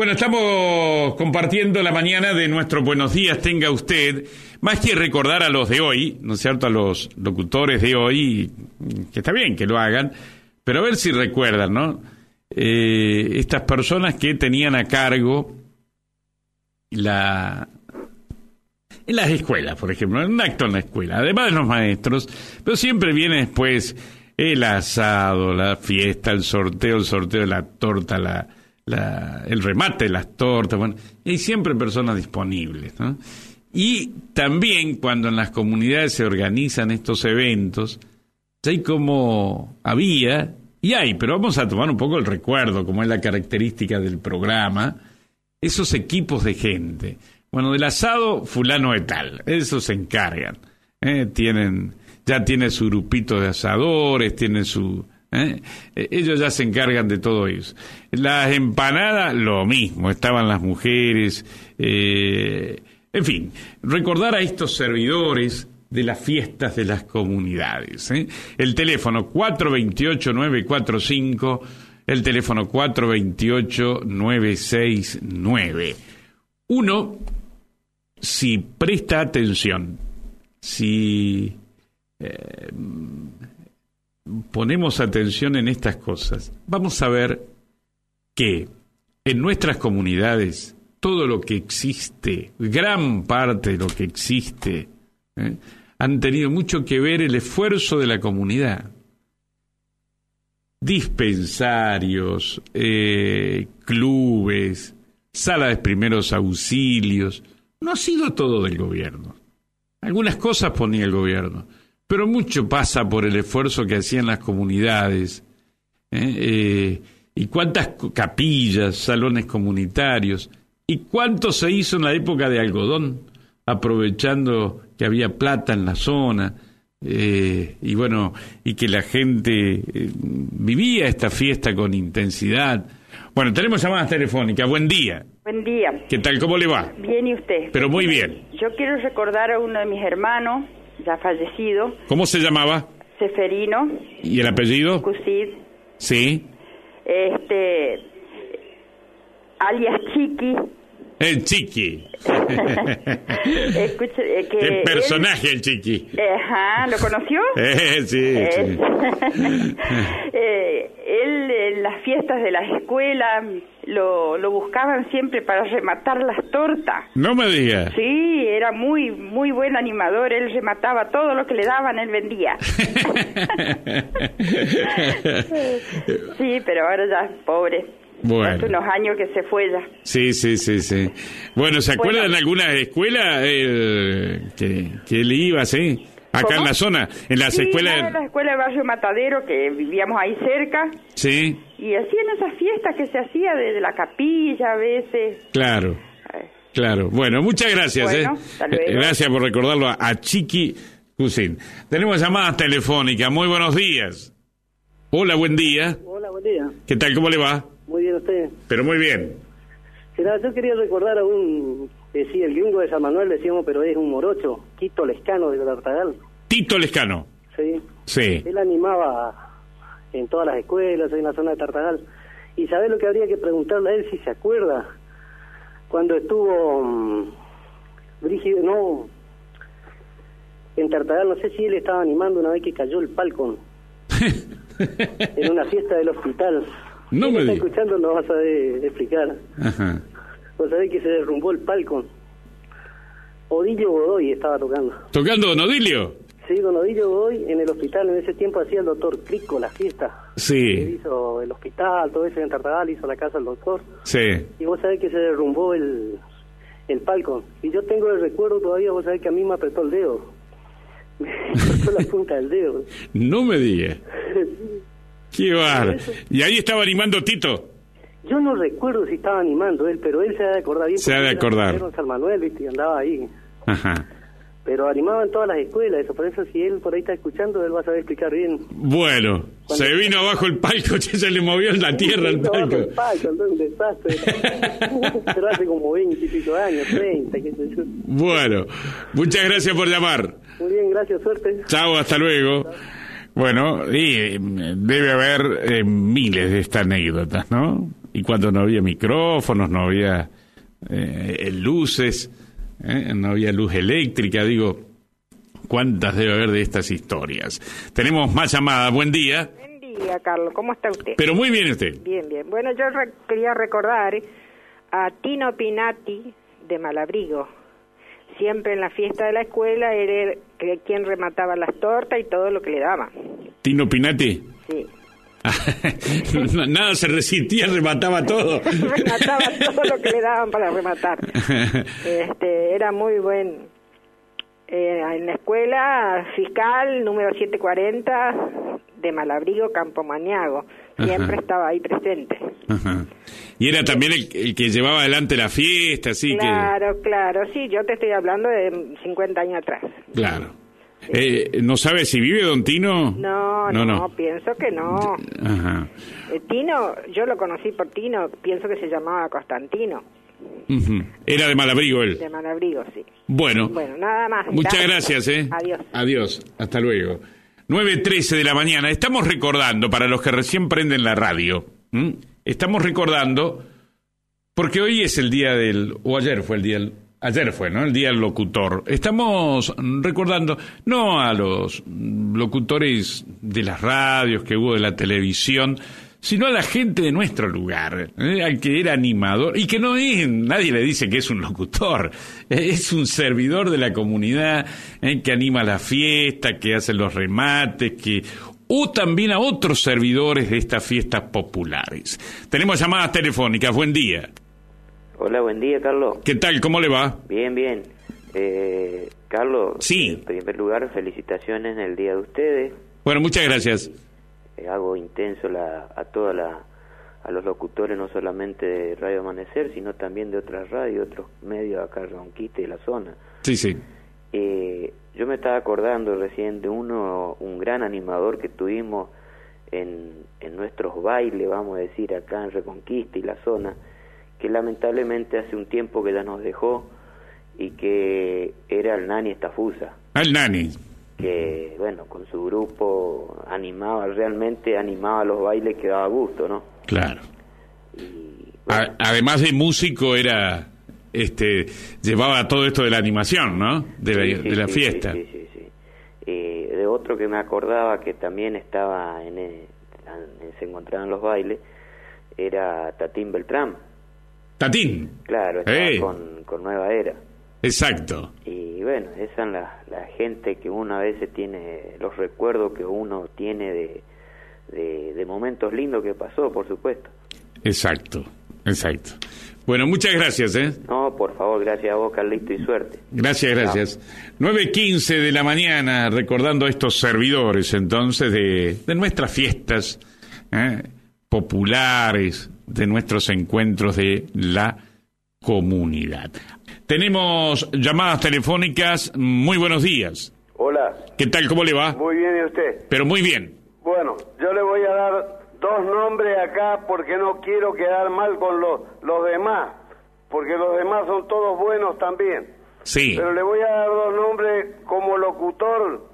Bueno, estamos compartiendo la mañana de nuestro Buenos Días tenga usted, más que recordar a los de hoy, ¿no es cierto?, a los locutores de hoy, que está bien que lo hagan, pero a ver si recuerdan, ¿no? Eh, estas personas que tenían a cargo la en las escuelas, por ejemplo, en un acto en la escuela, además de los maestros, pero siempre viene después el asado, la fiesta, el sorteo, el sorteo de la torta, la, el remate las tortas, bueno, y hay siempre personas disponibles. ¿no? Y también cuando en las comunidades se organizan estos eventos, hay como había, y hay, pero vamos a tomar un poco el recuerdo, como es la característica del programa, esos equipos de gente. Bueno, del asado, fulano de tal, esos se encargan. ¿eh? Tienen, ya tiene su grupito de asadores, tiene su ¿eh? Eh, ellos ya se encargan de todo eso. Las empanadas, lo mismo, estaban las mujeres. Eh, en fin, recordar a estos servidores de las fiestas de las comunidades. El teléfono 428-945, el teléfono 428-969. Uno, si presta atención, si ponemos atención en estas cosas, vamos a ver que en nuestras comunidades todo lo que existe, gran parte de lo que existe, ¿eh? han tenido mucho que ver el esfuerzo de la comunidad. Dispensarios, eh, clubes, salas de primeros auxilios. No ha sido todo del gobierno. Algunas cosas ponía el gobierno pero mucho pasa por el esfuerzo que hacían las comunidades. ¿eh? Eh, y cuántas capillas, salones comunitarios, y cuánto se hizo en la época de algodón, aprovechando que había plata en la zona, eh, y bueno, y que la gente vivía esta fiesta con intensidad. Bueno, tenemos llamadas telefónicas. Buen día. Buen día. ¿Qué tal? ¿Cómo le va? Bien, ¿y usted? Pero muy bien. Yo quiero recordar a uno de mis hermanos, ya fallecido. ¿Cómo se llamaba? Seferino. ¿Y el apellido? Cusid. Sí. Este, alias Chiqui. El Chiqui. Escuche, eh, que el personaje, el Chiqui. Ajá, ¿lo conoció? Eh, sí, Eh, sí. eh, él en las fiestas de las escuelas lo, lo buscaban siempre para rematar las tortas. No me diga. Sí, era muy muy buen animador, él remataba todo lo que le daban, él vendía. sí, pero ahora ya, pobre. Bueno. Hace unos años que se fue ya. Sí, sí, sí, sí. Bueno, ¿se acuerdan Bueno. de alguna escuela eh, que, que él iba, sí? Acá ¿Cómo? en la zona, en las sí, escuelas... en la escuela de Barrio Matadero, que vivíamos ahí cerca, Sí, y hacían esas fiestas que se hacía desde la capilla a veces. claro, claro. Bueno, muchas gracias. Bueno, eh. luego. Eh, Gracias por recordarlo a, a Chiqui Cusin. Tenemos llamadas telefónicas. Muy buenos días. Hola, buen día. Hola, buen día. ¿Qué tal? ¿Cómo le va? Muy bien usted. Pero muy bien. Mira, yo quería recordar a un, que sí, el gringo de San Manuel decíamos, pero es un morocho, Quito Lescano de Tartagal. Tito Lescano. Sí. Sí. Él animaba en todas las escuelas, en la zona de Tartagal. Y ¿sabés lo que habría que preguntarle a él si se acuerda? Cuando estuvo mm, Brígido, no, en Tartagal, no sé si él estaba animando una vez que cayó el palco en una fiesta del hospital. No Si me está escuchando, no vas a explicar. Ajá. Vos sabés que se derrumbó el palco. Odillo Godoy estaba tocando. ¿Tocando Don Odilio? Sí, don Odillo Godoy en el hospital, en ese tiempo hacía el doctor Crico la fiesta. Él Sí, hizo el hospital, todo eso en Tartagal, hizo la casa del doctor. sí. Y vos sabés que se derrumbó el, el palco. Y yo tengo el recuerdo todavía, vos sabés que a mí me apretó el dedo. Me cortó la punta del dedo. No me diga. Qué bar. Y ahí estaba animando Tito. Yo no recuerdo si estaba animando él, pero él se ha de acordar bien. Se ha de acordar. en San Manuel, viste, y andaba ahí. Ajá. Pero animaba en todas las escuelas, eso. Por eso, si él por ahí está escuchando, él va a saber explicar bien. Bueno, se vino abajo el palco, se le movió en la tierra el palco. el palco, entonces un desastre. Pero hace como 20 y pico años, 30, qué sé yo. Bueno, muchas gracias por llamar. Muy bien, gracias, suerte. Chao, hasta luego. Bueno, y eh, debe haber eh, miles de estas anécdotas, ¿no? Y cuando no había micrófonos, no había eh, luces, eh, no había luz eléctrica, digo, ¿cuántas debe haber de estas historias? Tenemos más llamadas, buen día. Buen día, Carlos, ¿cómo está usted? Pero muy bien usted. Bien, bien. Bueno, yo quería recordar a Tino Pinati de Malabrigo. Siempre en la fiesta de la escuela era quien remataba las tortas y todo lo que le daban. ¿Tino Pinati? Sí. Nada se resistía, remataba todo. remataba todo lo que le daban para rematar. Este, era muy buen. Eh, en la escuela fiscal número 740 de Malabrigo, Campo Maniago. Siempre estaba ahí presente. Y era también el, que llevaba adelante la fiesta, así claro, Claro, sí, yo te estoy hablando de 50 años atrás. Claro. Eh, ¿No sabe si vive Don Tino? No, no, pienso que no. Ajá. Eh, Tino, yo lo conocí por Tino, pienso que se llamaba Constantino. Era de Malabrigo él. De Malabrigo, sí. Bueno. Bueno, nada más. Muchas gracias, ¿eh? Adiós. Adiós. Hasta luego. 9.13 de la mañana. Estamos recordando, para los que recién prenden la radio, estamos recordando, porque hoy es el día del, o ayer fue el día Ayer fue, ¿no? El Día del Locutor. Estamos recordando, no a los locutores de las radios que hubo de la televisión, sino a la gente de nuestro lugar, ¿eh? al que era animador, y que no es, nadie le dice que es un locutor, ¿eh? es un servidor de la comunidad, ¿eh? que anima la fiesta, que hace los remates, que o también a otros servidores de estas fiestas populares. Tenemos llamadas telefónicas, buen día. Hola, buen día, Carlos. ¿Qué tal? ¿Cómo le va? Bien, bien. Eh, Carlos, sí. en primer lugar, felicitaciones en el día de ustedes. Bueno, muchas gracias. Hago intenso la, a toda la, a los locutores, no solamente de Radio Amanecer, sino también de otras radios, otros medios acá en Ronquiste y la zona. Sí, sí. Eh, yo me estaba acordando recién de uno, un gran animador que tuvimos en, en nuestros bailes, vamos a decir, acá en Reconquista y la zona, que lamentablemente hace un tiempo que ya nos dejó y que era el Nani Estafusa. El Nani. Que, bueno, con su grupo animaba, realmente animaba los bailes que daba gusto, ¿no? Claro. además de músico, era. Este, llevaba todo esto de la animación, ¿no? De la, de la fiesta. Sí, sí, sí. Eh, de otro que me acordaba que también estaba en, se encontraban los bailes era Tatín Beltrán. Tatín. Claro, con, con, Nueva Era. Exacto. Y bueno, esa es la, la, gente que uno a veces tiene, los recuerdos que uno tiene de, de, momentos lindos que pasó, por supuesto. Exacto, exacto. Bueno, muchas gracias, ¿eh? No, por favor, gracias a vos, Carlito, y suerte. Gracias, gracias. 9.15 de la mañana, recordando a estos servidores, entonces, de, de nuestras fiestas ¿eh? populares, de nuestros encuentros de la comunidad. Tenemos llamadas telefónicas. Muy buenos días. Hola. ¿Qué tal? ¿Cómo le va? Muy bien, ¿y usted? Pero muy bien. Bueno, yo le voy a dar dos nombres acá porque no quiero quedar mal con los, los demás, porque los demás son todos buenos también. Sí. Pero le voy a dar dos nombres como locutor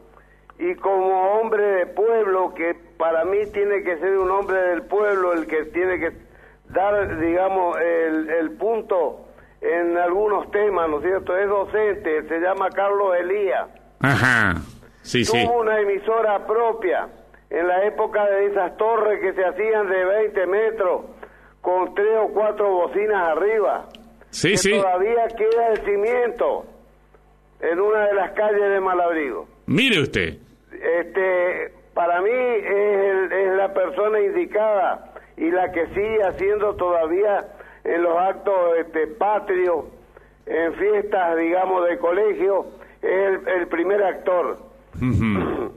y como hombre de pueblo, que para mí tiene que ser un hombre del pueblo el que tiene que dar, digamos, el, el punto en algunos temas, ¿no es cierto? Es docente, se llama Carlos Elías. Ajá, sí, Tuvo sí. una emisora propia en la época de esas torres que se hacían de 20 metros con tres o cuatro bocinas arriba. Sí, que sí. Todavía queda el cimiento en una de las calles de Malabrigo. Mire usted. Este, para mí es, es la persona indicada y la que sigue haciendo todavía en los actos este, patrios, en fiestas, digamos, de colegio, es el, primer actor.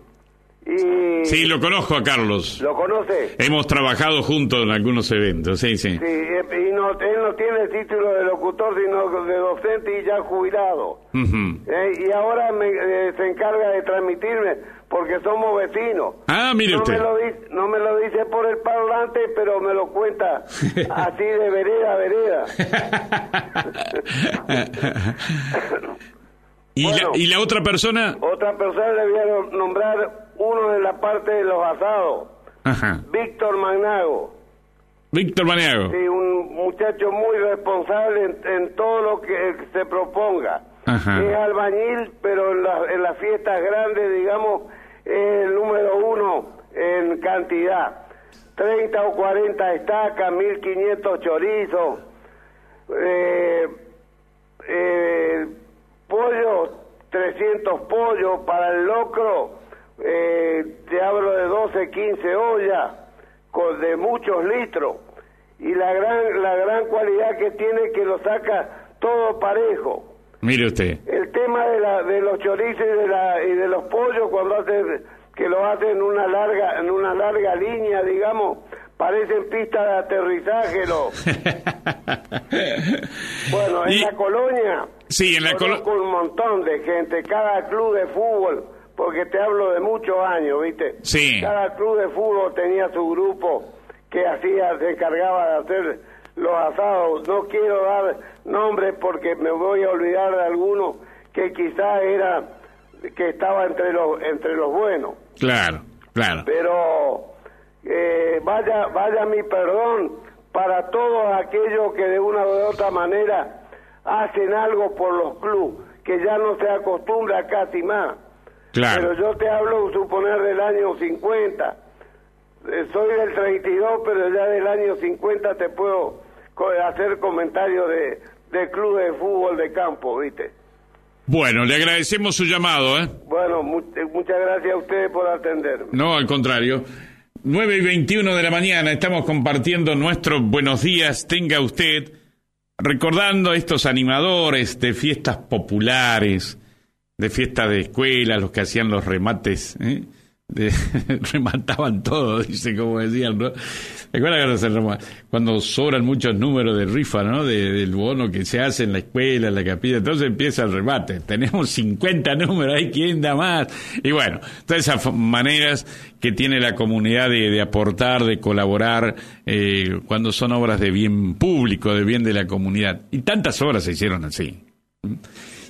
y Sí, lo conozco a Carlos. ¿Lo conoce? Hemos trabajado juntos en algunos eventos, sí, sí. Sí, y no, él no tiene el título de locutor, sino de docente y ya jubilado. Eh, y ahora me, eh, se encarga de transmitirme, porque somos vecinos. Ah, mire no usted. Me lo dice, no me lo dice por el parlante, pero me lo cuenta así de vereda a vereda. ¿Y, Bueno. la, ¿Y la otra persona? Otra persona le voy a nombrar uno de la parte de los asados, Ajá. Víctor Magnago. Víctor Maniago. Sí, un muchacho muy responsable en, en todo lo que se proponga. Ajá. Es albañil, pero en, la- en las fiestas grandes, digamos, es el número uno en cantidad. 30 o 40 estacas, 1500 chorizos, eh, eh, pollo, 300 pollos para el locro, eh, te hablo de 12, 15 ollas con, de muchos litros y la gran la gran cualidad que tiene que lo saca todo parejo. Mire usted. El tema de, la, de los chorizos y de, la, y de los pollos cuando hace que lo hacen en una larga en una larga línea, digamos, parecen pistas de aterrizaje. Lo, bueno, en Y- la colonia Sí, en la colo- conozco un montón de gente, cada club de fútbol, porque te hablo de muchos años, ¿viste? Sí. Cada club de fútbol tenía su grupo que hacía, se encargaba de hacer los asados. No quiero dar nombres porque me voy a olvidar de alguno que quizás era que estaba entre los entre los buenos Claro, claro. pero eh, vaya vaya mi perdón para todos aquellos que de una u otra manera hacen algo por los clubes que ya no se acostumbra casi más Claro. pero yo te hablo suponer del año 50 Eh, soy del 32 pero ya del año 50 te puedo hacer comentarios de de club de fútbol de campo viste Bueno, le agradecemos su llamado, ¿eh? bueno mu- eh, muchas gracias a ustedes por atenderme No, al contrario. 9 y 21 de la mañana estamos compartiendo nuestros buenos días. Tenga usted, recordando a estos animadores de fiestas populares, de fiestas de escuela, los que hacían los remates, ¿eh? Remataban todo, dice, como decían, ¿no? ¿Te acuerdas cuando, sobran muchos números de rifa, ¿no? De- del bono que se hace en la escuela, en la capilla, entonces empieza el remate. Tenemos 50 números, hay quien da más. Y bueno, todas esas maneras que tiene la comunidad de, de aportar, de colaborar, eh, cuando son obras de bien público, de bien de la comunidad. Y tantas obras se hicieron así.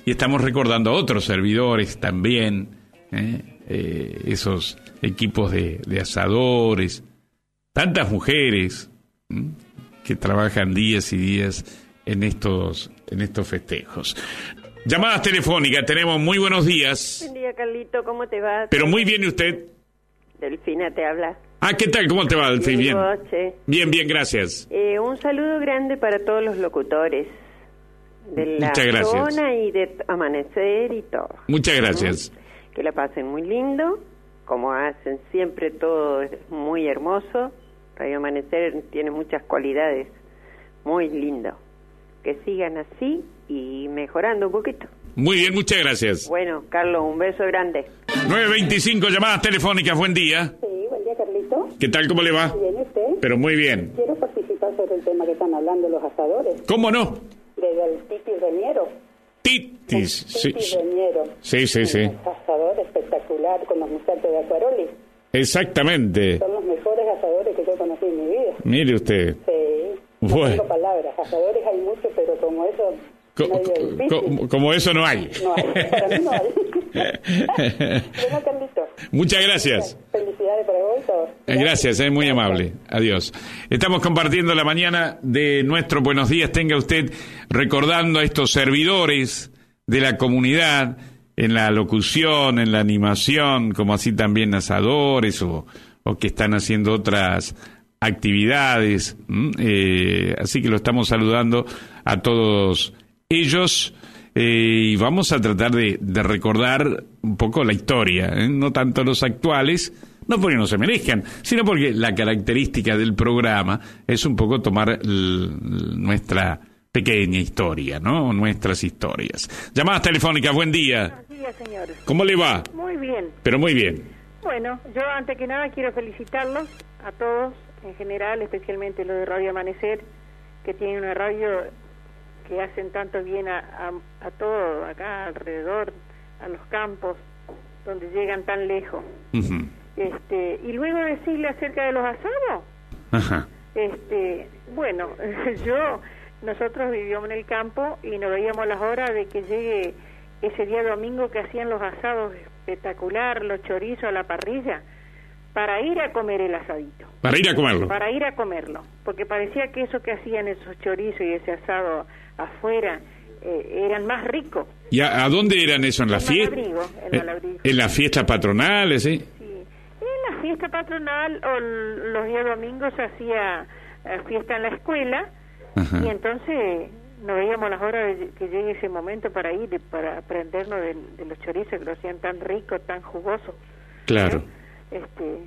Y estamos recordando a otros servidores también, ¿eh? Eh, esos equipos de, de asadores, tantas mujeres que trabajan días y días en estos, en estos festejos. Llamadas telefónicas, tenemos muy buenos días, Buen día, Carlito, ¿cómo te va? pero muy bien ¿y usted. Delfina te habla. Ah, ¿qué tal? ¿Cómo te va, Delfín? Bien. Bien, bien, gracias. Eh, un saludo grande para todos los locutores de la Muchas gracias. zona y de Amanecer y todo. Muchas gracias. Que la pasen muy lindo, como hacen siempre todo es muy hermoso. Radio Amanecer tiene muchas cualidades, muy lindo. Que sigan así y mejorando un poquito. Muy bien, muchas gracias. Bueno, Carlos, un beso grande. 925 llamadas telefónicas, buen día. Sí, buen día, Carlito. ¿Qué tal? ¿Cómo le va? Bien, ¿y usted? Pero muy bien. Quiero participar sobre el tema que están hablando los asadores, ¿Cómo no? Desde el Titi Reñero. Titis. Sí, Reñero. sí, sí. sí. Un asador espectacular con los muchachos de Acuaroli. Exactamente. Son los mejores asadores que yo conocí en mi vida. Mire usted. Sí. No Bueno. palabras. Asadores hay muchos, pero como eso, Co- como eso no hay. No hay. Para mí no hay. Muchas gracias. Eh, Gracias, es muy amable. Adiós. Estamos compartiendo la mañana de nuestro Buenos Días. Tenga usted recordando a estos servidores de la comunidad en la locución, en la animación, como así también asadores o, o que están haciendo otras actividades. Eh, así que lo estamos saludando a todos ellos. Eh, y vamos a tratar de, de recordar un poco la historia, ¿eh? no tanto los actuales, no porque no se merezcan, sino porque la característica del programa es un poco tomar nuestra pequeña historia, ¿no? Nuestras historias. Llamadas telefónicas, buen día. Buenos días, señor. ¿Cómo le va? Muy bien. Pero muy bien. Bueno, yo antes que nada quiero felicitarlos a todos, en general, especialmente los de Radio Amanecer, que tienen una radio que hacen tanto bien a, a, a todo acá alrededor, a los campos, donde llegan tan lejos. Ujú. Este, y luego decirle acerca de los asados, Ajá. este, bueno, yo, nosotros vivíamos en el campo y nos veíamos las horas de que llegue ese día domingo que hacían los asados espectacular, los chorizos a la parrilla. para ir a comer el asadito. Para ir a comerlo. Para ir a comerlo, porque parecía que eso que hacían esos chorizos y ese asado afuera eh, eran más ricos. ¿Y a, a dónde eran eso? ¿En la fiesta? En Malabrigo. ¿En las fiestas patronales, sí? La fiesta patronal o los días domingos se hacía eh, fiesta en la escuela Ajá. y entonces nos veíamos las horas de que llegue ese momento para ir y para aprendernos de, de los chorizos que lo hacían tan ricos, tan jugosos. Claro. Este,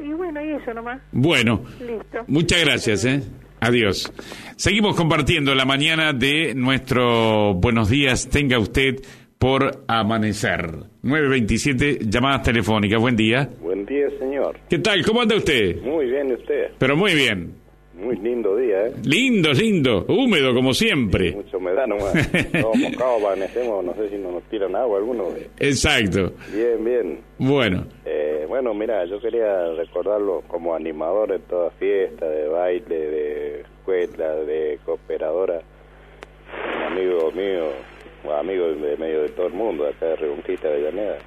y bueno, y eso nomás. Bueno, Listo. muchas gracias, ¿eh? Adiós. Seguimos compartiendo la mañana de nuestro Buenos días, tenga usted por amanecer. 927, llamadas telefónicas. Buen día. Buen día, señor. ¿Qué tal? ¿Cómo anda usted? Muy bien, ¿y usted? Pero muy bien. Muy lindo día, ¿eh? Lindo, lindo. Húmedo, como siempre. Mucha humedad nomás. Todos mojados amanecemos, no sé si no nos tiran agua alguno. Exacto. Bien, bien. Bueno, Eh, bueno, mira, yo quería recordarlo como animador de toda fiesta, de baile, de escuela, de cooperadora. Un amigo mío, amigo de medio de todo el mundo, acá de Reconquista, Avellaneda,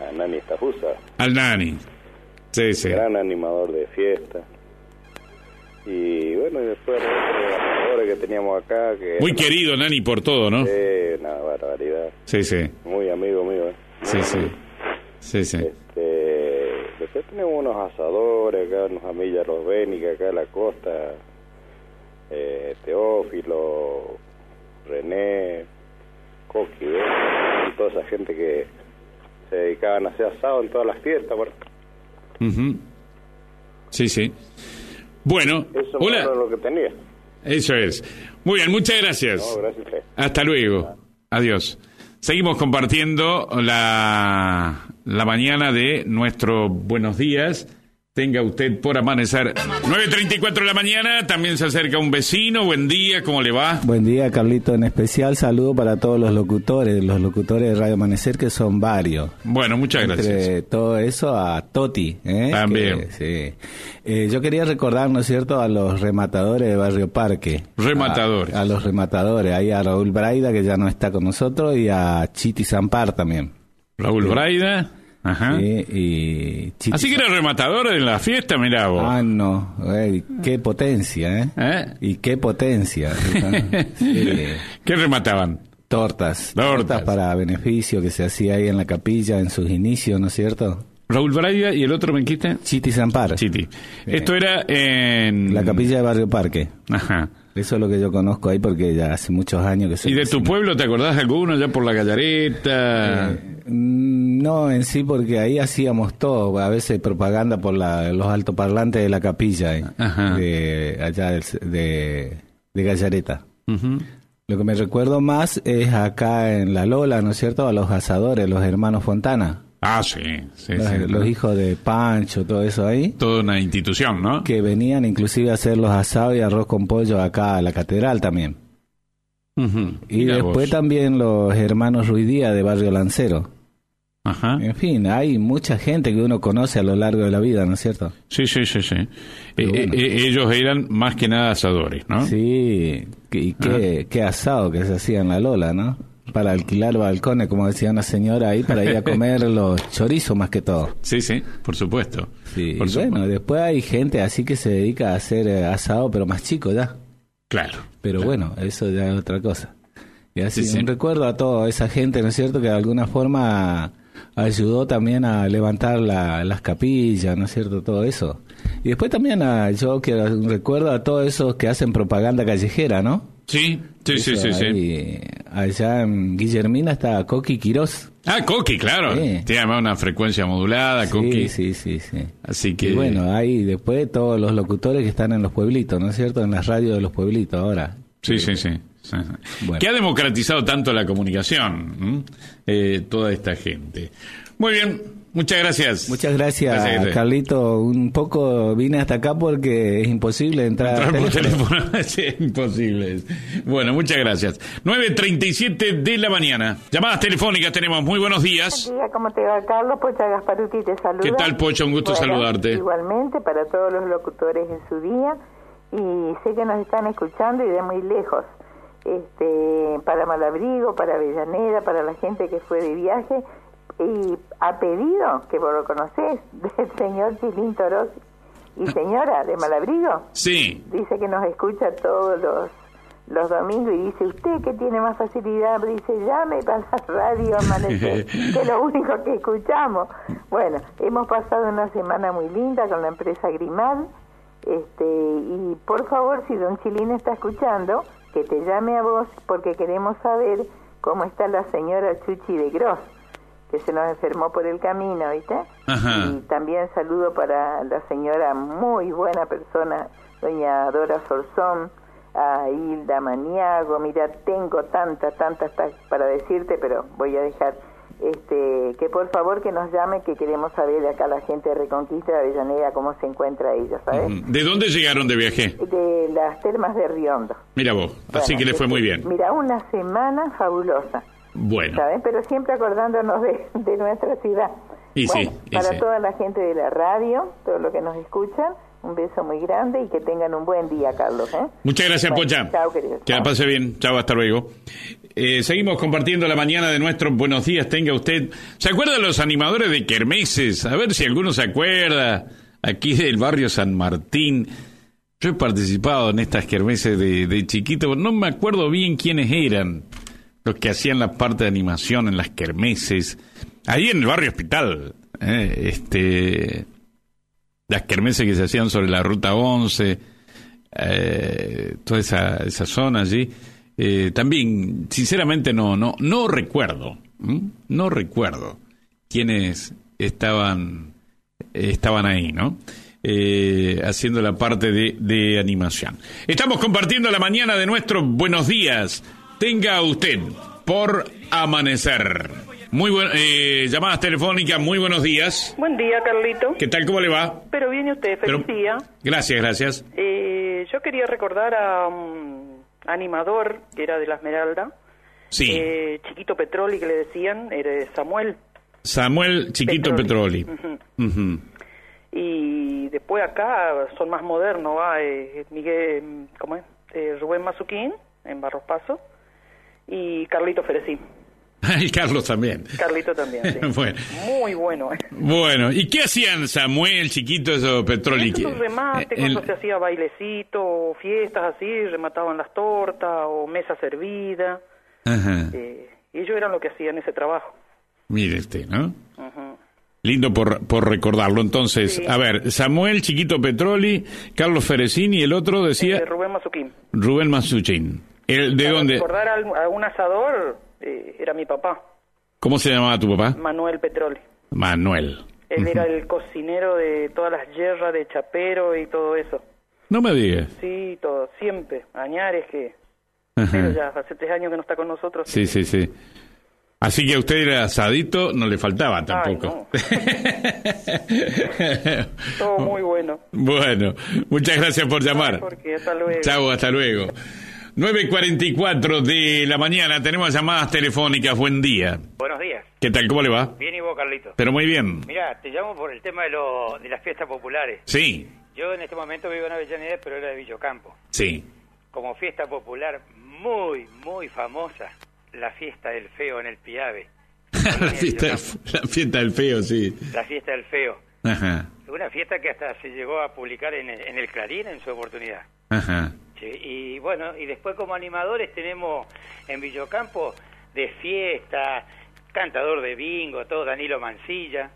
a Nani Estafusa. al Nani. Sí, sí. gran animador de fiesta. Y bueno, y después los que teníamos acá. Que Muy querido Nani por todo, ¿no? Sí, una barbaridad. Sí, sí. Muy amigo mío. ¿eh? Sí, sí. Sí, sí. Este, después tenemos unos asadores acá, unos amillas los Bénica acá en la costa. Eh, Teófilo, René, Coqui, ¿ves? y toda esa gente que se dedicaban a hacer asado en todas las fiestas. Bueno, Ujú. Sí, sí. Bueno, eso hola. era lo que tenía. Eso es. Muy bien, muchas gracias. No, gracias a usted. Hasta luego. Adiós. Seguimos compartiendo la, la mañana de nuestro Buenos Días. Tenga usted por amanecer. 9.34 de la mañana, también se acerca un vecino. Buen día, ¿cómo le va? Buen día, Carlito. En especial, saludo para todos los locutores, los locutores de Radio Amanecer, que son varios. Bueno, muchas gracias. Entre todo eso a Toti. ¿eh? También. Que, sí. Eh, yo quería recordar, ¿no es cierto?, a los rematadores de Barrio Parque. Rematadores. A, a los rematadores. Ahí a Raúl Braida, que ya no está con nosotros, y a Chiti Zampar también. Raúl Braida. Ajá. Sí, y Chiti Así que era rematador en la fiesta, mirá vos. Ah, no. Qué potencia, ¿eh? ¿Eh? Y qué potencia. Sí. ¿Qué remataban? Tortas. Tortas. para beneficio que se hacía ahí en la capilla en sus inicios, ¿no es cierto? Raúl Braida y el otro, ¿me dijiste? Chiti Zampar. Chiti. Esto era en... La capilla de Barrio Parque. Ajá. Eso es lo que yo conozco ahí porque ya hace muchos años que se... ¿Y de tu pueblo te acordás de alguno ya por la gallareta? Mm, No, en sí, porque ahí hacíamos todo, a veces propaganda por la- los altoparlantes de la capilla, eh, de allá del- de, de Gallareta. Lo que me recuerdo más es acá en La Lola, ¿no es cierto? A los asadores, los hermanos Fontana. Ah, sí, sí, los, sí. los hijos de Pancho, todo eso ahí. Toda una institución, ¿no? Que venían inclusive a hacer los asados y arroz con pollo acá a la catedral también. Y Mirá después vos. también los hermanos Ruidía de Barrio Lancero. Ajá. En fin, hay mucha gente que uno conoce a lo largo de la vida, ¿no es cierto? Sí, sí, sí, sí. Eh, bueno. eh, eh, ellos eran más que nada asadores, ¿no? Sí, y qué, qué asado que se hacía en la Lola, ¿no? Para alquilar balcones, como decía una señora ahí, para ir a comer los chorizos más que todo. Sí, sí, por supuesto. Sí, Por bueno, después hay gente así que se dedica a hacer eh, asado, pero más chico ya. Claro. Pero bueno, eso ya es otra cosa. Y así, Sí, sí. un recuerdo a toda esa gente, ¿no es cierto?, que de alguna forma ayudó también a levantar la- las capillas, ¿no es cierto?, todo eso. Y después también a, yo quiero un recuerdo a todos esos que hacen propaganda callejera, ¿no? Sí, sí, sí, Eso sí, sí. ahí, Allá en Guillermina está Coqui Quirós. Ah, Coqui, claro. Sí. Tiene además una frecuencia modulada, Coqui. Sí, sí, sí, sí. Así que... Y bueno, hay después todos los locutores que están en los pueblitos, ¿no es cierto?, en las radios de los pueblitos ahora. Sí, sí, sí. sí, sí. Que ha democratizado tanto la comunicación. Eh, toda esta gente. Muy bien, muchas gracias. Muchas gracias. Carlito. Un poco vine hasta acá porque es imposible entrar, Entrar por teléfono. sí, es imposible. Bueno, muchas gracias. 9.37 de la mañana. Llamadas telefónicas tenemos. Muy buenos días. Buen día, ¿cómo te va, Carlos? Pocha Gasparuti te saluda. ¿Qué tal, Pocho? Un gusto Bueno, saludarte. Igualmente, para todos los locutores en su día. Y sé que nos están escuchando y de muy lejos. Este, para Malabrigo, para Avellaneda, para la gente que fue de viaje, y ha pedido, que vos lo conocés, del señor Chilín Toros y señora de Malabrigo. Sí. Dice que nos escucha todos los, los domingos y dice, usted que tiene más facilidad, dice, llame para la radio amanecer, que es lo único que escuchamos. Bueno, hemos pasado una semana muy linda con la empresa Grimal, este, y por favor, si don Chilín está escuchando, que te llame a vos porque queremos saber cómo está la señora Chuchi de Gross, que se nos enfermó por el camino, ¿viste? Ajá. Y también saludo para la señora muy buena persona, doña Dora Sorzón, a Hilda Maniago. Mira, tengo tantas, tantas ta- para decirte, pero voy a dejar este que por favor que nos llame, que queremos saber de acá la gente de Reconquista de Avellaneda cómo se encuentra ella, ¿sabes? ¿De dónde llegaron de viaje? De las termas de Riondo. Mira vos, así que le fue muy este, bien. Mira, una semana fabulosa. Bueno, ¿sabes? Pero siempre acordándonos de, de nuestra ciudad. Y sí, Bueno, y para sí. toda la gente de la radio, todos los que nos escuchan, un beso muy grande y que tengan un buen día, Carlos. ¿eh? muchas gracias, Bueno, Pocha. Chao, querido. Que la pase bien. Chao, hasta luego. Eh, seguimos compartiendo la mañana de nuestros buenos días. Tenga usted. ¿Se acuerda de los animadores de Kermeses? A ver si alguno se acuerda. Aquí del barrio San Martín. Yo he participado en estas kermeses de, de chiquito. No me acuerdo bien quiénes eran los que hacían la parte de animación en las kermeses. Ahí en el barrio Hospital. eh, este las kermeses que se hacían sobre la ruta 11, eh, toda esa, esa zona allí. Eh, también, sinceramente, no, no, no recuerdo, no recuerdo quiénes estaban, estaban ahí, ¿no? Haciendo la parte de, de animación. Estamos compartiendo la mañana de nuestros buenos días. Tenga usted por amanecer. Muy buen, eh, llamadas telefónicas, muy buenos días. Buen día, Carlito. ¿Qué tal? ¿Cómo le va? Pero viene usted, feliz Pero- día. Gracias, gracias. Eh, yo quería recordar a un animador que era de la Esmeralda, Sí, eh, Chiquito Petroli, que le decían, era Samuel. Samuel Chiquito Petroli. Ujú. Ujú. Y después acá son más modernos, va, eh, Miguel, ¿cómo es? Eh, Rubén Mazuquín, en Barros Paso, y Carlito Ferecín. Y Carlos también. Carlito también, sí. Bueno. Muy bueno, eh. Bueno, ¿y qué hacían Samuel Chiquito eso Petroli? Esos remates, Eh, el- cuando se hacía bailecito, fiestas así, remataban las tortas, o mesa servida. Ajá. Eh, ellos eran los que hacían ese trabajo. Mire usted, ¿no? Ujú. Lindo por, por recordarlo. Entonces, Sí. a ver, Samuel Chiquito Petroli, Carlos Ferecini y el otro decía Eh, Rubén Mazuquín. Rubén Masuchin. ¿El, ¿De Para dónde? recordar a, un- a un asador, eh, era mi papá, ¿Cómo se llamaba tu papá? Manuel Petroli. Manuel. Él era el cocinero de todas las yerras de Chapero y todo eso. No me digas. Sí, todo, siempre. Añares que... Ajá. Pero ya hace tres años que no está con nosotros. Sí, sí, sí. Así que a usted era asadito, no le faltaba Ay, tampoco. Todo muy bueno. Bueno, muchas gracias por llamar. Porque hasta luego. Chao, hasta luego. 9.44 de la mañana, tenemos llamadas telefónicas. Buen día. Buenos días. ¿Qué tal? ¿Cómo le va? Bien y vos, Carlito. Pero muy bien. Mira, te llamo por el tema de, lo, de las fiestas populares. Sí, Yo en este momento vivo en Avellaneda, pero era de Villocampo. sí. Como fiesta popular muy, muy famosa, la fiesta del feo en el Piave. la, fiesta, la fiesta del feo, sí. La fiesta del feo. Ajá, Una fiesta que hasta se llegó a publicar en el, en el Clarín en su oportunidad. ajá. Y bueno, y después como animadores tenemos en Villocampo de fiesta, cantador de bingo, todo Danilo Mancilla,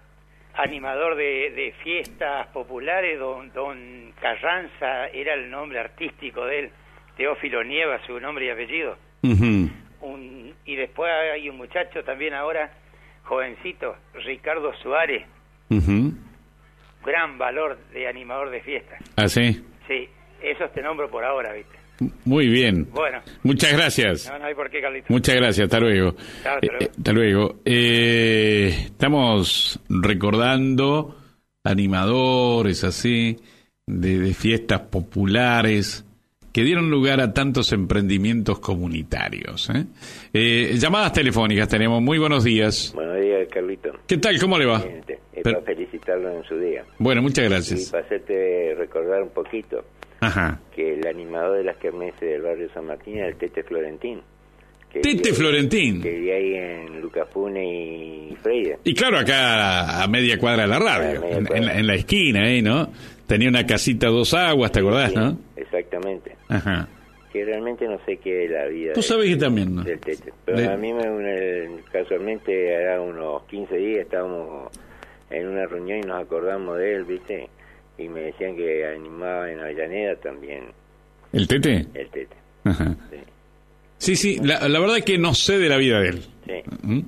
animador de, de fiestas populares, don, don Carranza era el nombre artístico de él, Teófilo Nieva, su nombre y apellido. Un, y después hay un muchacho también ahora, jovencito, Ricardo Suárez, gran valor de animador de fiestas. ¿Ah, sí? Sí, esos te nombro por ahora, ¿viste? Muy bien. Bueno. Muchas gracias. No, no hay por qué, Carlito. Muchas gracias, hasta luego. Hasta Eh, luego. eh, hasta luego. Eh, estamos recordando animadores así, de, de fiestas populares que dieron lugar a tantos emprendimientos comunitarios. ¿eh? Eh, llamadas telefónicas tenemos. Muy buenos días. Buenos días, Carlito. ¿Qué tal? ¿Cómo le va? Es Pero- para felicitarlo en su día. Bueno, muchas Y gracias. para hacerte recordar un poquito Ajá. que el animador de las kermeses del barrio San Martín era el Tete Florentín, que Tete vivía Florentín. Que vivía ahí en Lucafune y Freire. Y claro, acá a media cuadra de la radio, en, la, en la esquina ahí, ¿no? Tenía una casita dos aguas, ¿te acordás, Sí, no? Exactamente. Ajá. Que realmente no sé qué es la vida Tú sabés que también, ¿no? del Tete. Pero De- a mí me, casualmente hará unos 15 días estábamos en una reunión y nos acordamos de él, ¿viste? Y me decían que animaba en Avellaneda también ¿El Tete? el Tete. Ajá. Sí, sí, la, la verdad que no sé de la vida de él. Sí. ¿Mm?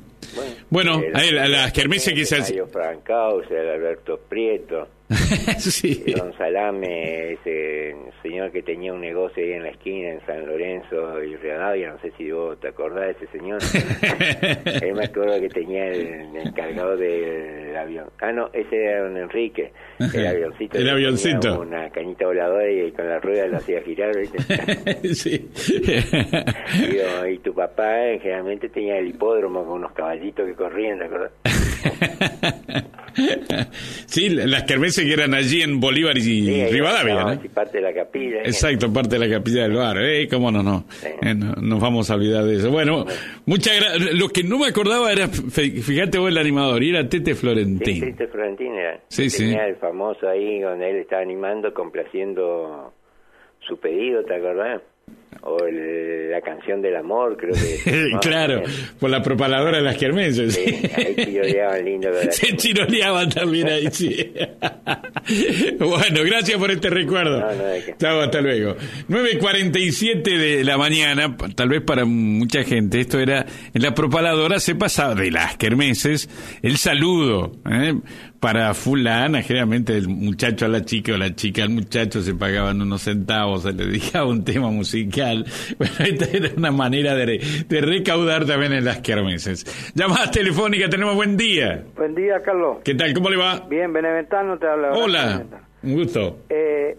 Bueno, Eh, a, él, a las kermeses que se Mario Francaus, el Alberto Prieto, sí. Don Salame, ese señor que tenía un negocio ahí en la esquina en San Lorenzo y Rivadavia, no sé si vos te acordás de ese señor. Él me acuerdo que tenía el, el encargado del avión. Ah, no, ese era don Enrique, el avioncito. El avioncito. tenía Una cañita voladora y con la rueda lo hacía girar, ¿viste? sí. Y, oh, y tu papá eh, generalmente tenía el hipódromo con unos caballitos que corrían, ¿te acordás? sí, las kermeses que eran allí en Bolívar y Sí, Rivadavia, ¿no? y parte de la capilla. ¿eh? Exacto, parte de la capilla del bar. Eh, cómo no, no. Eh, no nos vamos a olvidar de eso. Bueno, muchas gracias. Lo que no me acordaba era, fíjate vos el animador, y era Tete Sí, Florentín. Triste Florentín era. Sí, sí. Tenía el famoso ahí donde él estaba animando, complaciendo su pedido, ¿te acordás? O el- la canción del amor, creo que. claro, por la propaladora de las kermeses. Sí, ahí chiroleaban lindo. Se chiroleaban también ahí, sí. bueno, gracias por este recuerdo. No, no. Chao, hasta luego. 9.47 de la mañana, tal vez para mucha gente, esto era, en la propaladora se pasaba de las kermeses el saludo, ¿eh? Para fulana, generalmente el muchacho a la chica o la chica al muchacho se pagaban unos centavos, se le dedicaba un tema musical. Bueno, esta era una manera de, de recaudar también en las kermeses. Llamadas telefónicas, tenemos buen día. Buen día, Carlos. ¿Qué tal? ¿Cómo le va? Bien, Beneventano te habla. Hola, un gusto. Eh,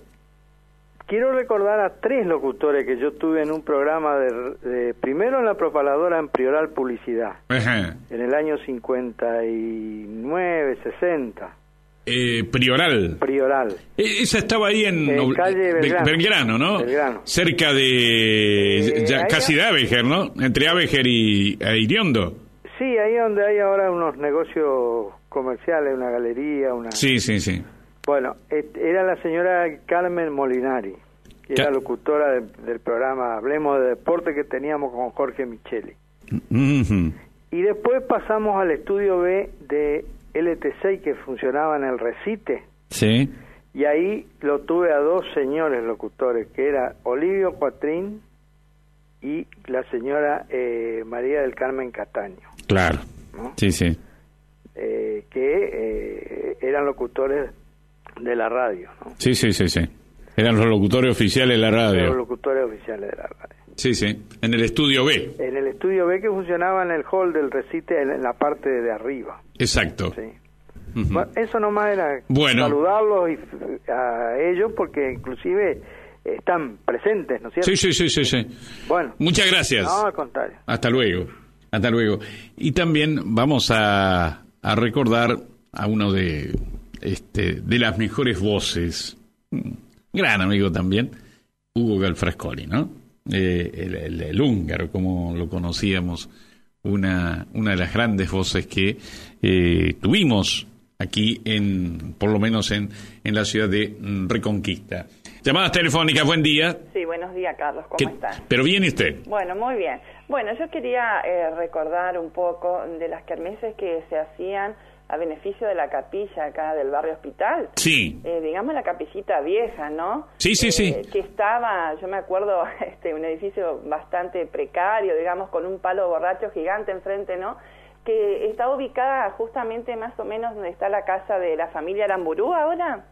quiero recordar a tres locutores que yo tuve en un programa de, de- primero en la propaladora en Prioral Publicidad, Ajá. en el año 59, 60. Eh, Prioral. Prioral. Eh, Esa estaba ahí en, En calle Be- Belgrano. Belgrano, ¿no? Belgrano. Cerca de Eh, ya casi de Avejer, ¿no? Entre Avejer y e Iriondo. Sí, ahí donde hay ahora unos negocios comerciales, una galería, una... Sí, sí, sí. Bueno, era la señora Carmen Molinari, que era locutora de- del programa Hablemos de Deporte que teníamos con Jorge Micheli. Y después pasamos al estudio B de LT6 que funcionaba en el Recite. Sí. Y ahí lo tuve a dos señores locutores, que era Olivio Cuatrín y la señora eh, María del Carmen Cataño, Claro. Sí, sí. eh, que eh, eran locutores de la radio, ¿no? Sí, sí, sí, sí. Eran los locutores oficiales de la los radio. locutores oficiales de la radio. Sí, sí. En el estudio B. En el estudio B que funcionaba en el hall del Recite en, la parte de arriba. Exacto. Sí. Ujú. Bueno, eso nomás era Bueno. saludarlos y, a ellos porque inclusive están presentes, ¿no es cierto? Sí, sí, sí, sí, sí. Bueno. Muchas gracias. No, al contrario. Hasta luego. Hasta luego. Y también vamos a, a recordar a uno de, este, de las mejores voces, gran amigo también, Hugo Galfrascoli, ¿no? Eh, el, el- el húngaro, como lo conocíamos, una, una de las grandes voces que eh, tuvimos aquí, en por lo menos en, en la ciudad de Reconquista. Llamadas telefónicas, buen día. Sí, buenos días, Carlos. ¿Cómo ¿Qué- estás? Pero viene usted. Bueno, muy bien. Bueno, yo quería eh, recordar un poco de las kermeses que se hacían a beneficio de la capilla acá del barrio Hospital. Sí. Eh, digamos la capillita vieja, ¿no? Sí, sí, Eh, sí. Que estaba, yo me acuerdo, este, un edificio bastante precario, digamos, con un palo borracho gigante enfrente, ¿no? Que está ubicada justamente más o menos donde está la casa de la familia Aramburú ahora.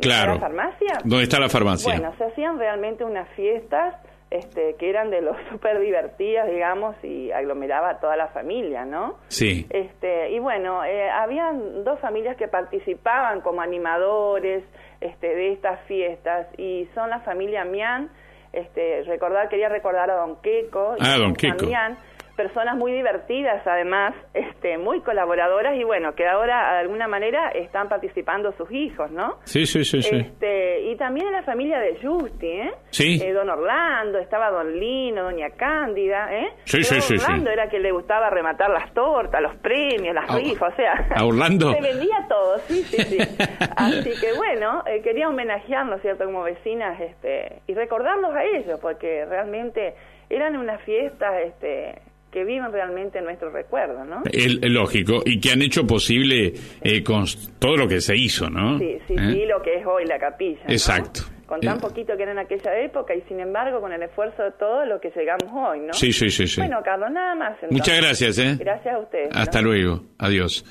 Claro. ¿La farmacia? ¿Dónde está la farmacia? Bueno, se hacían realmente unas fiestas este, que eran de los súper divertidas, digamos, y aglomeraba a toda la familia, ¿no? Sí. Este, y bueno, eh, habían dos familias que participaban como animadores este, de estas fiestas y son la familia Mian. Este, recordar, quería recordar a Don Queco. y Ah, Don Queco. Mian, personas muy divertidas además, este, muy colaboradoras y bueno, que ahora de alguna manera están participando sus hijos, ¿no? Sí, sí, sí, sí. Este, y también en la familia de Justi, ¿eh? Sí. Eh, don Orlando, estaba don Lino, doña Cándida, ¿eh? Sí, sí, Don sí, sí. Orlando era que le gustaba rematar las tortas, los premios, las A- rifas, o sea... a Orlando. Se vendía todo, sí, sí, sí. Así que bueno, eh, quería homenajearnos, ¿cierto? Como vecinas, este, y recordarlos a ellos, porque realmente eran unas fiestas, este que viven realmente en nuestro recuerdo, ¿no? El, el lógico, y que han hecho posible eh, con todo lo que se hizo, ¿no? Sí, sí, ¿Eh? sí, lo que es hoy la capilla. ¿no? Exacto. Con tan Eh, poquito que era en aquella época y sin embargo con el esfuerzo de todo lo que llegamos hoy, ¿no? Sí, sí, sí, sí. Bueno, Carlos, nada más. entonces. Muchas gracias, ¿eh? Gracias a ustedes. ¿no? Hasta luego. Adiós.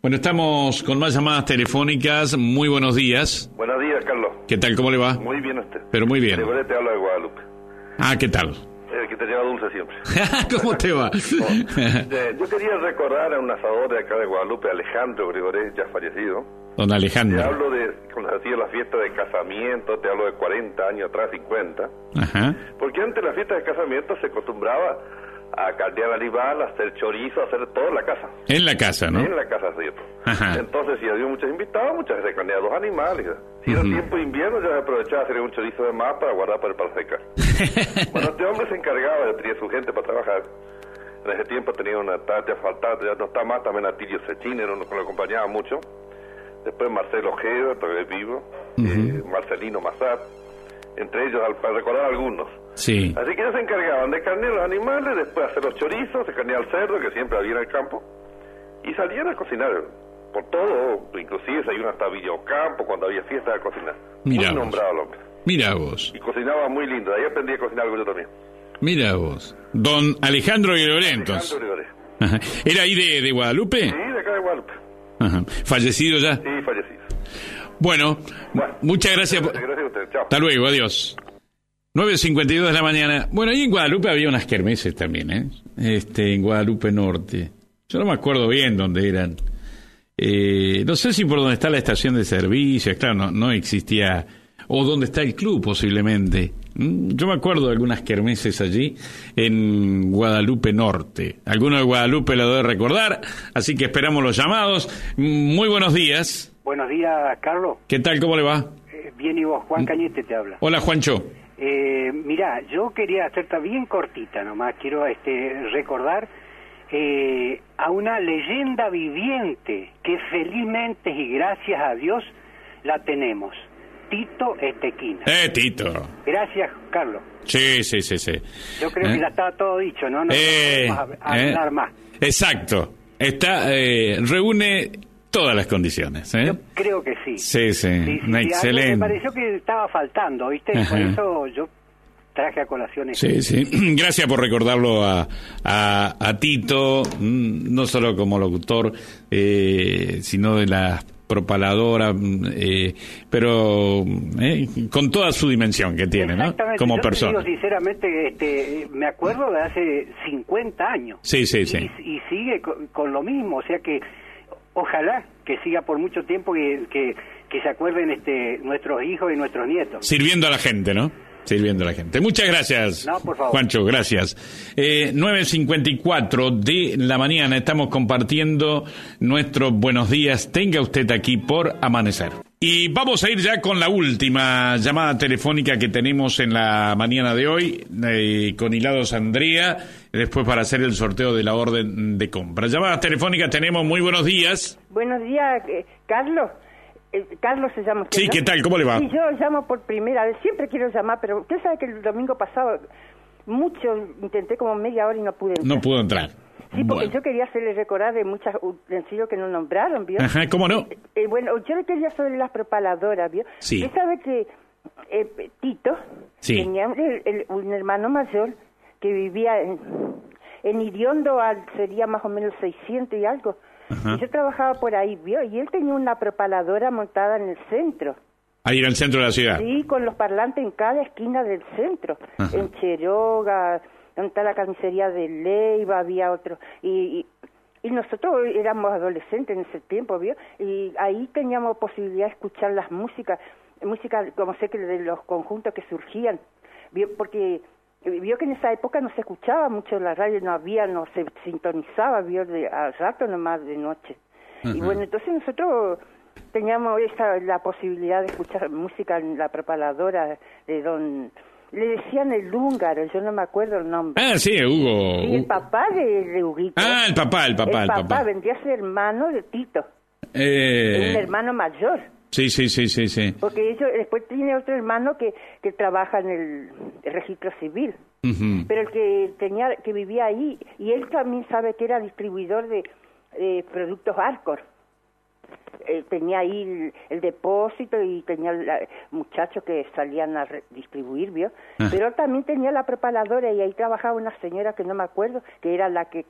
Bueno, estamos con más llamadas telefónicas. Muy buenos días. Buenos días, Carlos. ¿Qué tal? ¿Cómo le va? Muy bien usted. Pero muy bien. Te habla de Guadalupe. Ah, ¿qué tal? El que te lleva dulce siempre. ¿Cómo te va? Eh, yo quería recordar a un asador de acá de Guadalupe, Alejandro Gregoret, ya fallecido. Don Te Alejandro. hablo de cuando se hacía la fiesta de casamiento, te hablo de 40 años atrás, 50. Ajá. Porque antes la fiesta de casamiento se acostumbraba a caldear animal, a hacer chorizo, a hacer todo en la casa. En la casa, ¿no? En la casa, ¿cierto? Ajá. Entonces, si había muchos invitados, muchas veces carneaba dos animales. Si era tiempo de invierno, ya se aprovechaba hacer un chorizo de más para guardar para, para secar. bueno, este hombre se encargaba, de tenía su gente para trabajar. En ese tiempo tenía una Tatia Faltata, ya no está más, también Atilio Cecchini, era uno que lo acompañaba mucho. Después Marcelo Ojeda, todavía vivo, eh, Marcelino Mazar, entre ellos, al- para recordar algunos. Sí. Así que ellos se encargaban de carnear los animales, después hacer los chorizos, se carneaba el cerdo, que siempre había en el campo, y salían a cocinar por todo, inclusive se iban hasta Villocampo cuando había fiesta a cocinar. Mira muy vos. nombrado el hombre. Mira vos. Y cocinaba muy lindo, ahí aprendí a cocinar algo yo también. Mira vos. Don Alejandro Gregoret, entonces. Alejandro. Ajá. ¿Era ahí de, de Guadalupe? Sí, de acá de Guadalupe. Ajá. ¿Fallecido ya? Sí, fallecido. Bueno, muchas gracias. por- Gracias a usted, chao. Hasta luego, adiós. 9.52 de la mañana. Bueno, ahí en Guadalupe había unas kermeses también, ¿eh? Este, en Guadalupe Norte. Yo no me acuerdo bien dónde eran. Eh, no sé si por donde está la estación de servicio, claro, no, no existía. O dónde está el club, posiblemente. Mm, Yo me acuerdo de algunas kermeses allí en Guadalupe Norte. Alguno de Guadalupe lo debe recordar, así que esperamos los llamados. Mm, Muy buenos días. Buenos días, Carlos. ¿Qué tal? ¿Cómo le va? Eh, Bien, y vos, Juan Cañete te habla. Hola, Juancho. Eh, mira, yo quería hacerte bien cortita nomás. Quiero este, recordar eh, a una leyenda viviente que felizmente y gracias a Dios la tenemos. Tito Estequina. Eh, Tito. Gracias, Carlos. Sí, sí, sí, sí. Yo creo ¿Eh? que ya estaba todo dicho, ¿no? No Eh, podemos hab- eh. hablar más. Exacto. Está, eh, reúne todas las condiciones. ¿eh? Creo que sí. Sí, sí, Sí, sí, sí, algo Me excelente. pareció que estaba faltando, ¿viste? Ajá. Por eso yo traje a colación esto. Sí, sí. Gracias por recordarlo a, a, a Tito, mm, no solo como locutor, eh, sino de la propaladora, mm, eh, pero eh, con toda su dimensión que tiene, ¿no? Como Yo te persona. digo sinceramente, este, me acuerdo de hace 50 años. Sí, sí, sí. Y, y sigue con, con lo mismo, o sea que ojalá que siga por mucho tiempo y que, que se acuerden este, nuestros hijos y nuestros nietos. Sirviendo a la gente, ¿no? Sirviendo a la gente. Muchas gracias, No, por favor. Juancho, gracias. Eh, 9.54 de la mañana estamos compartiendo nuestros buenos días. Tenga usted aquí por amanecer. Y vamos a ir ya con la última llamada telefónica que tenemos en la mañana de hoy, eh, con Hilados Andrea, después para hacer el sorteo de la orden de compra. Llamadas telefónicas tenemos, muy buenos días. Buenos días, eh, Carlos. Eh, Carlos se llama Sí, ¿no? ¿qué tal? ¿Cómo le va? Sí, yo llamo por primera vez. Siempre quiero llamar, pero usted sabe que el domingo pasado mucho intenté como media hora y no pude. entrar. No pudo entrar. Sí, porque Bueno. yo quería hacerle recordar de muchos utensilios que no nombraron, ¿vio? Ajá, ¿cómo no? Eh, bueno, yo le quería sobre las propaladoras, ¿vio? Sí. Usted sabe que eh, Tito Sí. tenía el- un hermano mayor que vivía en, en Iriondo, al, sería más o menos 600 y algo. Ajá. Y yo trabajaba por ahí, ¿vio? Y él tenía una propaladora montada en el centro. Ahí en el centro de la ciudad. Sí, con los parlantes en cada esquina del centro. Ajá. En Cheroga, donde está la carnicería de Leiva, había otro. Y, y, y nosotros éramos adolescentes en ese tiempo, ¿vio? Y ahí teníamos posibilidad de escuchar las músicas, música, como sé que de los conjuntos que surgían, ¿vio? Porque vio que en esa época no se escuchaba mucho la radio, no había, no se sintonizaba, vio de, a rato nomás de noche. Y bueno, entonces nosotros teníamos esa, la posibilidad de escuchar música en la preparadora de don... Le decían el húngaro, yo no me acuerdo el nombre. Ah, sí, Hugo. Y el papá de, de Huguito. Ah, el papá, el papá, el el papá. vendría a ser hermano de Tito, un Eh, hermano mayor. Sí, sí, sí, sí, sí. Porque ellos, después tiene otro hermano que, que trabaja en el, el registro civil. Pero el que tenía que vivía ahí, y él también sabe que era distribuidor de productos Arcor. Eh, tenía ahí el, el depósito y tenía la- muchachos que salían a re- distribuir, ¿vio? Ah. Pero también tenía la preparadora y ahí trabajaba una señora que no me acuerdo, que era la que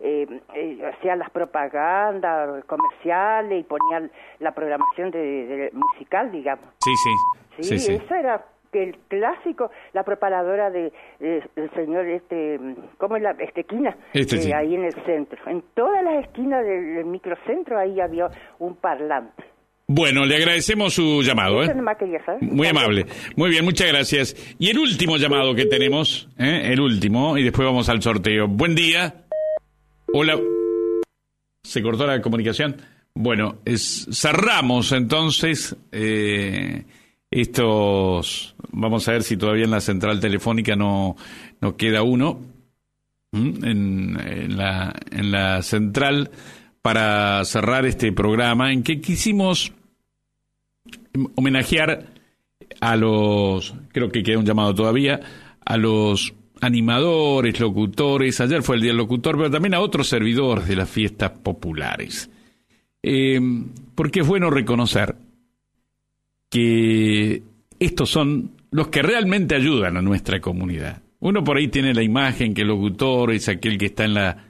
eh, eh, hacía las propagandas comerciales y ponía la programación de, de- musical, digamos. Sí, sí. Sí, Sí, sí. eso era el clásico, la preparadora de, de- del señor este, ¿cómo es la estequina? Este, Eh, sí. ahí en el centro. En todas las esquinas del, del microcentro ahí había un parlante. Bueno, le agradecemos su llamado, Eso ¿eh? nomás quería saber. Muy amable. Muy bien, muchas gracias. Y el último llamado que tenemos, ¿eh? el último, y después vamos al sorteo. Buen día. Hola. ¿Se cortó la comunicación? Bueno, es, cerramos entonces eh, estos... Vamos a ver si todavía en la central telefónica no, queda uno. en la, en la central para cerrar este programa en que quisimos homenajear a los, creo que queda un llamado todavía, a los animadores, locutores, ayer fue el Día del Locutor, pero también a otros servidores de las fiestas populares. Eh, porque es bueno reconocer que estos son los que realmente ayudan a nuestra comunidad. Uno por ahí tiene la imagen que el locutor es aquel que está en la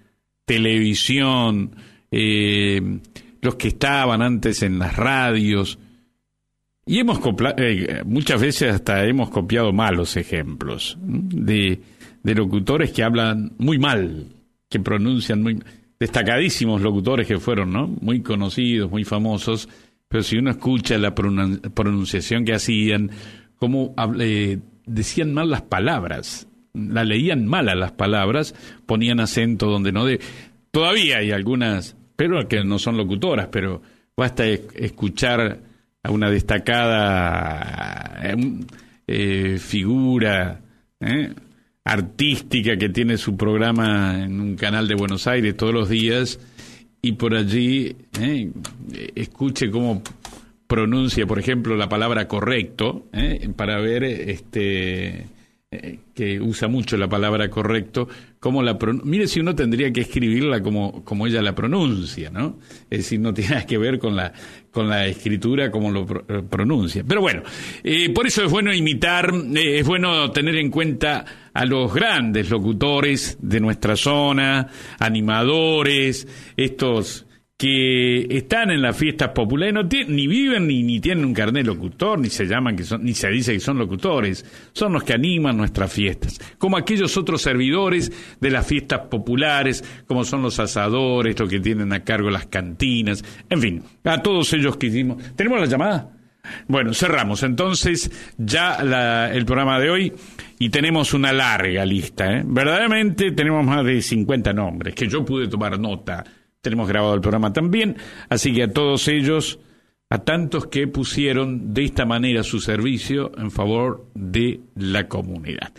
televisión, eh, los que estaban antes en las radios, y hemos eh, muchas veces hasta hemos copiado malos ejemplos de, de locutores que hablan muy mal, que pronuncian muy destacadísimos locutores que fueron, ¿no? Muy conocidos, muy famosos, pero si uno escucha la pronun- pronunciación que hacían, cómo eh, decían mal las palabras, la leían mal a las palabras, ponían acento donde no de. Todavía hay algunas, pero que no son locutoras, pero basta escuchar a una destacada eh, eh, figura eh, artística que tiene su programa en un canal de Buenos Aires todos los días y por allí eh, escuche cómo pronuncia, por ejemplo, la palabra correcto, eh, para ver este eh, que usa mucho la palabra correcto, cómo la mire si uno tendría que escribirla como, como ella la pronuncia, ¿no? Es decir, no tiene nada que ver con la, con la escritura como lo eh, pronuncia. Pero bueno, eh, por eso es bueno imitar, es bueno tener en cuenta a los grandes locutores de nuestra zona, animadores, estos que están en las fiestas populares, no tienen- ni viven ni, tienen un carnet locutor, ni se llaman que son, ni se dice que son locutores, son los que animan nuestras fiestas, como aquellos otros servidores de las fiestas populares, como son los asadores, los que tienen a cargo las cantinas, en fin, a todos ellos que hicimos. ¿Tenemos la llamada? Bueno, cerramos entonces ya el programa de hoy y tenemos una larga lista. ¿eh? Verdaderamente tenemos más de 50 nombres que yo pude tomar nota. Tenemos grabado el programa también, así que a todos ellos, a tantos que pusieron de esta manera su servicio en favor de la comunidad.